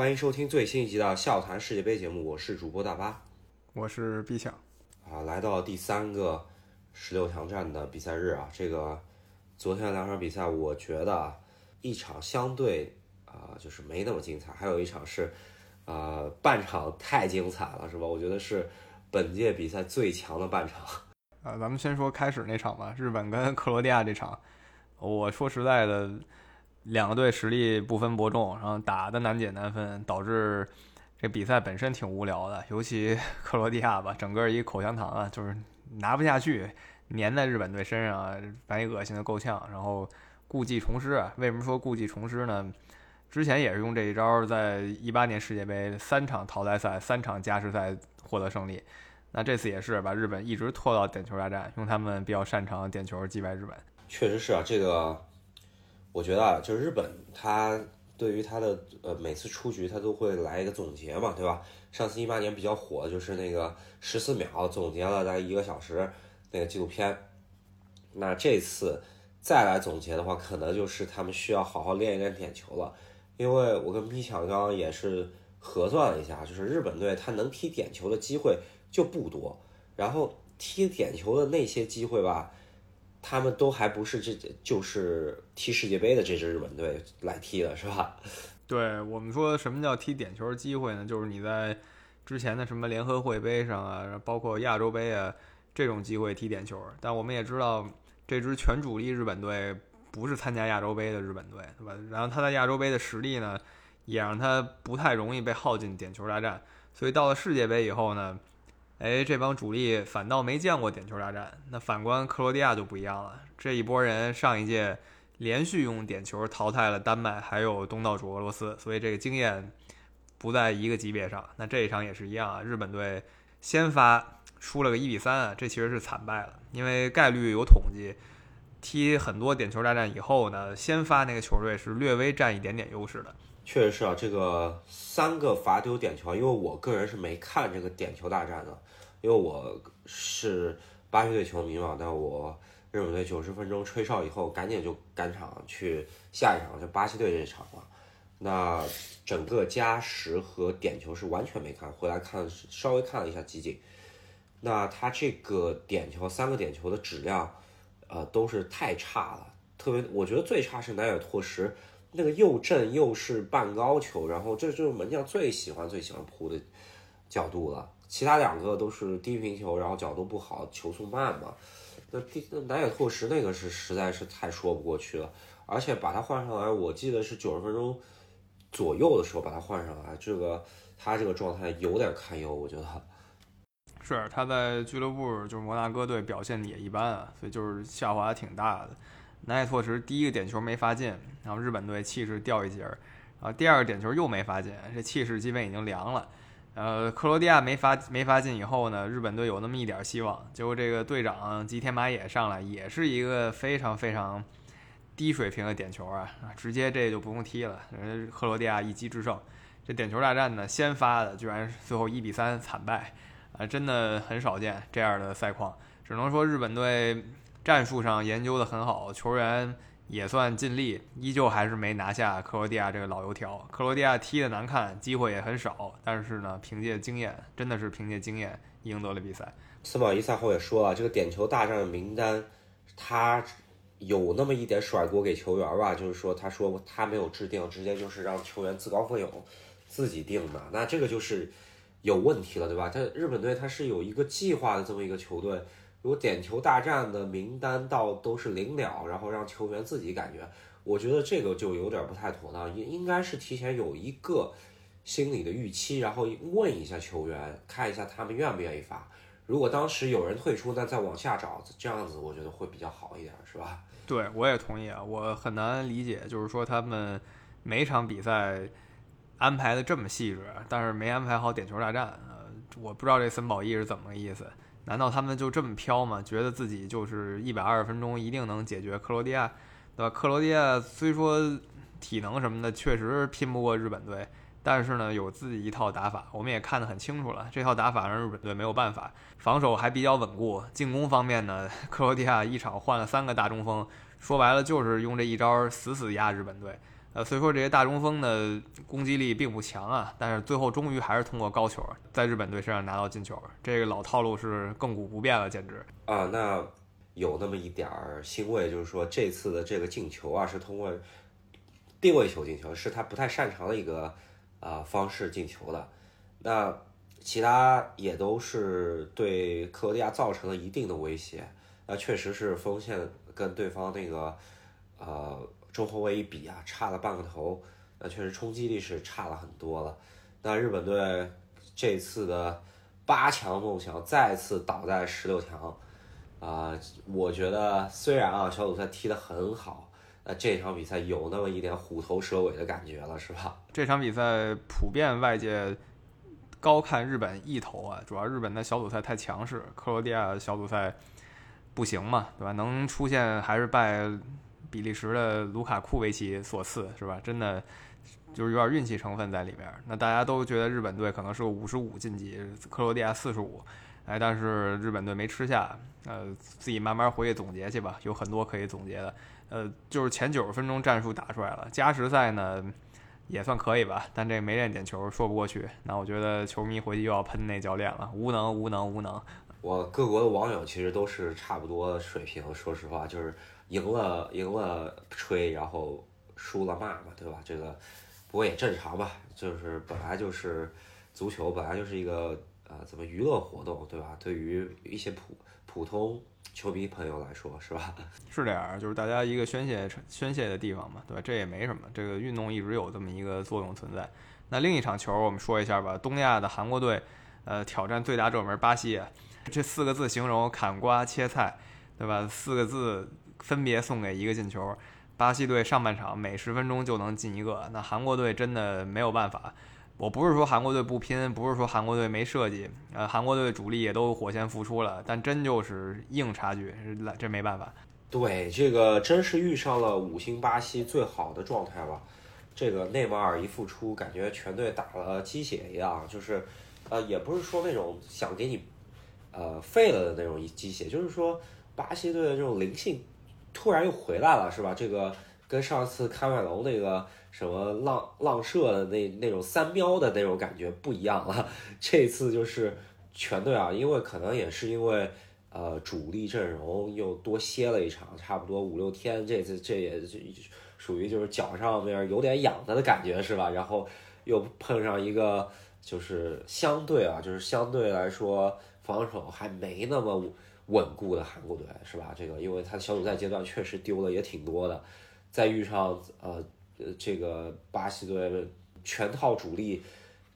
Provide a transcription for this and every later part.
欢迎收听最新一集的笑谈世界杯节目，我是主播大巴，我是毕强。啊，来到第三个十六强战的比赛日啊，这个昨天两场比赛，我觉得一场相对啊就是没那么精彩，还有一场是呃半场太精彩了，是吧？我觉得是本届比赛最强的半场。啊，咱们先说开始那场吧，日本跟克罗地亚这场，我说实在的。两个队实力不分伯仲，然后打的难解难分，导致这比赛本身挺无聊的。尤其 克罗地亚吧，整个一口香糖啊，就是拿不下去，粘在日本队身上，把你恶心的够呛。然后故技重施啊，为什么说故技重施呢？之前也是用这一招，在一八年世界杯三场淘汰赛、三场加时赛获得胜利。那这次也是把日本一直拖到点球大战，用他们比较擅长的点球击败日本。确实是啊，这个。我觉得啊，就是日本，他对于他的呃每次出局，他都会来一个总结嘛，对吧？上次一八年比较火的就是那个十四秒总结了大概一个小时那个纪录片，那这次再来总结的话，可能就是他们需要好好练一练点球了，因为我跟米强刚刚也是核算了一下，就是日本队他能踢点球的机会就不多，然后踢点球的那些机会吧。他们都还不是这，就是踢世界杯的这支日本队来踢的，是吧？对我们说什么叫踢点球机会呢？就是你在之前的什么联合会杯上啊，包括亚洲杯啊这种机会踢点球。但我们也知道，这支全主力日本队不是参加亚洲杯的日本队，对吧？然后他在亚洲杯的实力呢，也让他不太容易被耗进点球大战。所以到了世界杯以后呢？哎，这帮主力反倒没见过点球大战。那反观克罗地亚就不一样了，这一波人上一届连续用点球淘汰了丹麦，还有东道主俄罗斯，所以这个经验不在一个级别上。那这一场也是一样啊，日本队先发输了个一比三啊，这其实是惨败了，因为概率有统计，踢很多点球大战以后呢，先发那个球队是略微占一点点优势的。确实是啊，这个三个罚丢点球，因为我个人是没看这个点球大战的。因为我是巴西队球迷嘛，但我日本队九十分钟吹哨以后，赶紧就赶场去下一场，就巴西队这场了。那整个加时和点球是完全没看，回来看稍微看了一下集锦。那他这个点球三个点球的质量，呃，都是太差了。特别我觉得最差是南野拓实，那个又正又是半高球，然后这就是门将最喜欢最喜欢扑的角度了。其他两个都是低平球，然后角度不好，球速慢嘛。那第那南野拓实那个是实在是太说不过去了，而且把他换上来，我记得是九十分钟左右的时候把他换上来，这个他这个状态有点堪忧，我觉得。是他在俱乐部就是摩纳哥队表现的也一般啊，所以就是下滑挺大的。南野拓实第一个点球没罚进，然后日本队气势掉一截儿，然后第二个点球又没罚进，这气势基本已经凉了。呃，克罗地亚没罚没罚进以后呢，日本队有那么一点希望。结果这个队长吉田麻也上来，也是一个非常非常低水平的点球啊，直接这就不用踢了。人克罗地亚一击制胜，这点球大战呢，先发的居然最后一比三惨败，啊，真的很少见这样的赛况。只能说日本队战术上研究的很好，球员。也算尽力，依旧还是没拿下克罗地亚这个老油条。克罗地亚踢的难看，机会也很少，但是呢，凭借经验，真的是凭借经验赢得了比赛。斯马伊赛后也说了，这个点球大战的名单，他有那么一点甩锅给球员吧，就是说，他说他没有制定，直接就是让球员自告奋勇自己定的，那这个就是有问题了，对吧？他日本队他是有一个计划的这么一个球队。如果点球大战的名单到都是零了，然后让球员自己感觉，我觉得这个就有点不太妥当。应应该是提前有一个心理的预期，然后问一下球员，看一下他们愿不愿意发。如果当时有人退出，那再往下找，这样子我觉得会比较好一点，是吧？对，我也同意啊。我很难理解，就是说他们每场比赛安排的这么细致，但是没安排好点球大战。呃，我不知道这森保一是怎么个意思。难道他们就这么飘吗？觉得自己就是一百二十分钟一定能解决克罗地亚，对吧？克罗地亚虽说体能什么的确实拼不过日本队，但是呢有自己一套打法，我们也看得很清楚了。这套打法让日本队没有办法，防守还比较稳固。进攻方面呢，克罗地亚一场换了三个大中锋，说白了就是用这一招死死压日本队。呃，虽说这些大中锋的攻击力并不强啊，但是最后终于还是通过高球在日本队身上拿到进球，这个老套路是亘古不变了，简直啊！那有那么一点儿欣慰，就是说这次的这个进球啊，是通过定位球进球，是他不太擅长的一个啊方式进球的。那其他也都是对克罗地亚造成了一定的威胁。那确实是锋线跟对方那个呃。中后卫一比啊，差了半个头，那确实冲击力是差了很多了。那日本队这次的八强梦想再次倒在十六强，啊，我觉得虽然啊小组赛踢得很好，那这场比赛有那么一点虎头蛇尾的感觉了，是吧？这场比赛普遍外界高看日本一头啊，主要日本的小组赛太强势，克罗地亚小组赛不行嘛，对吧？能出现还是败。比利时的卢卡库维奇所赐是吧？真的就是有点运气成分在里面。那大家都觉得日本队可能是个五十五晋级，克罗地亚四十五，哎，但是日本队没吃下。呃，自己慢慢回去总结去吧，有很多可以总结的。呃，就是前九十分钟战术打出来了，加时赛呢也算可以吧，但这没练点球说不过去。那我觉得球迷回去又要喷那教练了，无能无能无能。我各国的网友其实都是差不多水平，说实话就是。赢了赢了吹，然后输了骂嘛，对吧？这个不过也正常吧，就是本来就是足球，本来就是一个呃怎么娱乐活动，对吧？对于一些普普通球迷朋友来说，是吧？是这样，就是大家一个宣泄宣泄的地方嘛，对吧？这也没什么，这个运动一直有这么一个作用存在。那另一场球我们说一下吧，东亚的韩国队，呃，挑战最大热门巴西，这四个字形容砍瓜切菜，对吧？四个字。分别送给一个进球，巴西队上半场每十分钟就能进一个，那韩国队真的没有办法。我不是说韩国队不拼，不是说韩国队没设计，呃，韩国队主力也都火线复出了，但真就是硬差距，这没办法。对，这个真是遇上了五星巴西最好的状态吧？这个内马尔一复出，感觉全队打了鸡血一样，就是，呃，也不是说那种想给你，呃，废了的那种鸡血，就是说巴西队的这种灵性。突然又回来了，是吧？这个跟上次开麦隆那个什么浪浪射的那那种三喵的那种感觉不一样了。这次就是全队啊，因为可能也是因为呃主力阵容又多歇了一场，差不多五六天。这次这也就属于就是脚上面有点痒的的感觉，是吧？然后又碰上一个就是相对啊，就是相对来说防守还没那么。稳固的韩国队是吧？这个，因为他小组赛阶段确实丢了也挺多的，再遇上呃这个巴西队全套主力，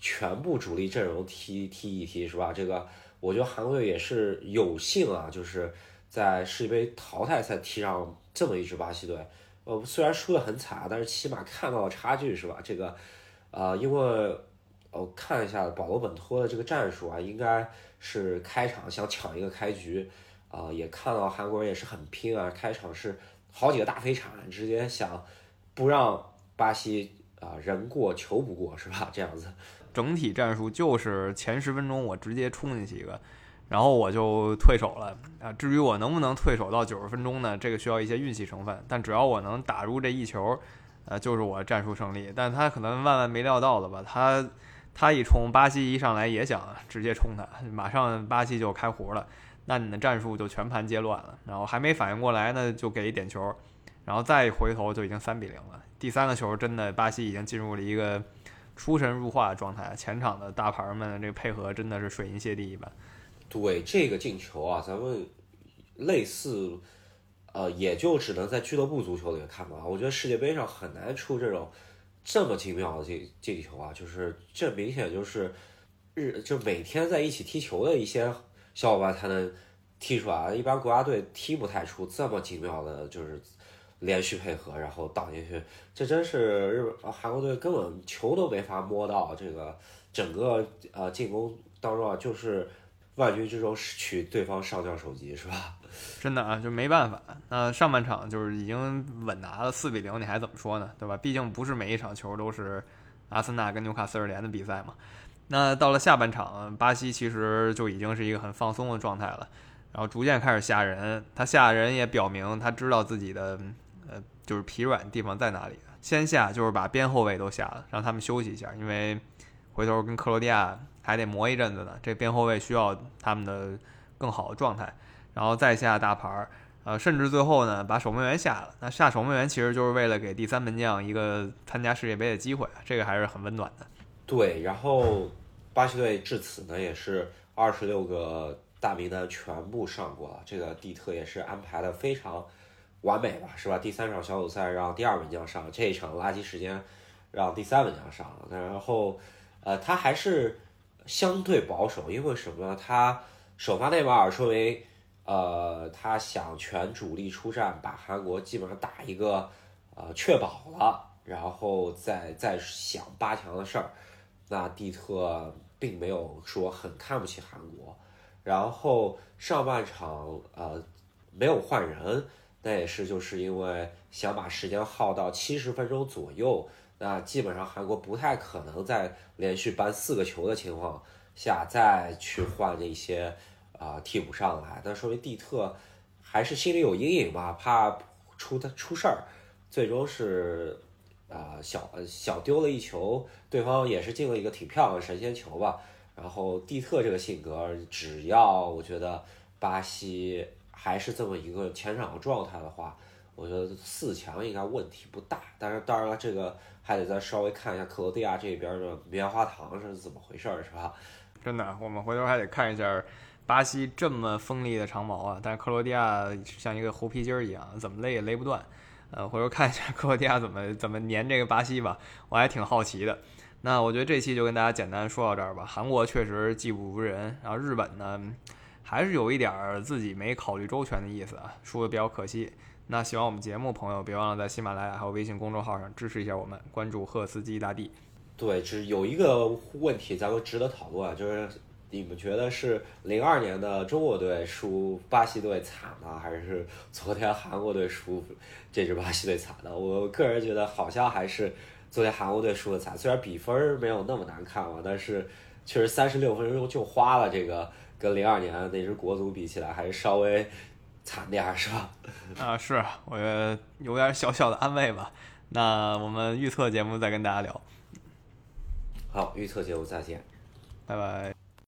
全部主力阵容踢踢一踢是吧？这个我觉得韩国队也是有幸啊，就是在世界杯淘汰赛踢上这么一支巴西队，呃虽然输得很惨，但是起码看到了差距是吧？这个，呃因为我看一下保罗本托的这个战术啊，应该。是开场想抢一个开局，啊，也看到韩国人也是很拼啊。开场是好几个大飞铲，直接想不让巴西啊人过球不过，是吧？这样子，整体战术就是前十分钟我直接冲进去一个，然后我就退守了啊。至于我能不能退守到九十分钟呢？这个需要一些运气成分，但只要我能打入这一球，呃，就是我战术胜利。但他可能万万没料到的吧，他。他一冲，巴西一上来也想直接冲他，马上巴西就开胡了，那你的战术就全盘皆乱了。然后还没反应过来呢，就给一点球，然后再一回头就已经三比零了。第三个球真的巴西已经进入了一个出神入化的状态，前场的大牌们这个配合真的是水银泻地一般。对这个进球啊，咱们类似，呃，也就只能在俱乐部足球里看吧。我觉得世界杯上很难出这种。这么精妙的进进球啊，就是这明显就是日就每天在一起踢球的一些小伙伴才能踢出来，一般国家队踢不太出这么精妙的，就是连续配合然后倒进去，这真是日本韩国队根本球都没法摸到，这个整个呃进攻当中啊就是。万军之中取对方上将首级是吧？真的啊，就没办法。那上半场就是已经稳拿了四比零，你还怎么说呢？对吧？毕竟不是每一场球都是阿森纳跟纽卡斯尔联的比赛嘛。那到了下半场，巴西其实就已经是一个很放松的状态了，然后逐渐开始吓人。他吓人也表明他知道自己的呃就是疲软地方在哪里。先下就是把边后卫都下了，让他们休息一下，因为回头跟克罗地亚还得磨一阵子呢。这边后卫需要他们的更好的状态，然后再下大牌儿，呃，甚至最后呢把守门员下了。那下守门员其实就是为了给第三门将一个参加世界杯的机会，这个还是很温暖的。对，然后巴西队至此呢也是二十六个大名单全部上过了，这个蒂特也是安排的非常完美吧，是吧？第三场小组赛让第二门将上，这一场垃圾时间让第三门将上了，然后呃他还是相对保守，因为什么呢？他首发内马尔说明呃他想全主力出战，把韩国基本上打一个呃确保了，然后再再想八强的事儿。那蒂特并没有说很看不起韩国，然后上半场呃没有换人，那也是就是因为想把时间耗到七十分钟左右，那基本上韩国不太可能在连续扳四个球的情况下再去换那些啊替补上来，但说明蒂特还是心里有阴影吧，怕出他出事儿，最终是。啊，小小丢了一球，对方也是进了一个挺漂亮的神仙球吧。然后蒂特这个性格，只要我觉得巴西还是这么一个前场的状态的话，我觉得四强应该问题不大。但是当然了，这个还得再稍微看一下克罗地亚这边的棉花糖是怎么回事儿，是吧？真的，我们回头还得看一下巴西这么锋利的长矛啊，但是克罗地亚像一个猴皮筋儿一样，怎么勒也勒不断。呃，回头看一下克罗地亚怎么怎么粘这个巴西吧，我还挺好奇的。那我觉得这期就跟大家简单说到这儿吧。韩国确实技不如人，然后日本呢，还是有一点儿自己没考虑周全的意思啊，输的比较可惜。那喜欢我们节目朋友，别忘了在喜马拉雅还有微信公众号上支持一下我们，关注赫斯基大帝。对，只有一个问题咱们值得讨论，就是。你们觉得是零二年的中国队输巴西队惨呢，还是昨天韩国队输这支巴西队惨呢？我个人觉得好像还是昨天韩国队输的惨，虽然比分没有那么难看嘛，但是确实三十六分钟就花了，这个跟零二年那支国足比起来还是稍微惨点儿，是吧？啊，是，我觉得有点小小的安慰吧。那我们预测节目再跟大家聊。好，预测节目再见，拜拜。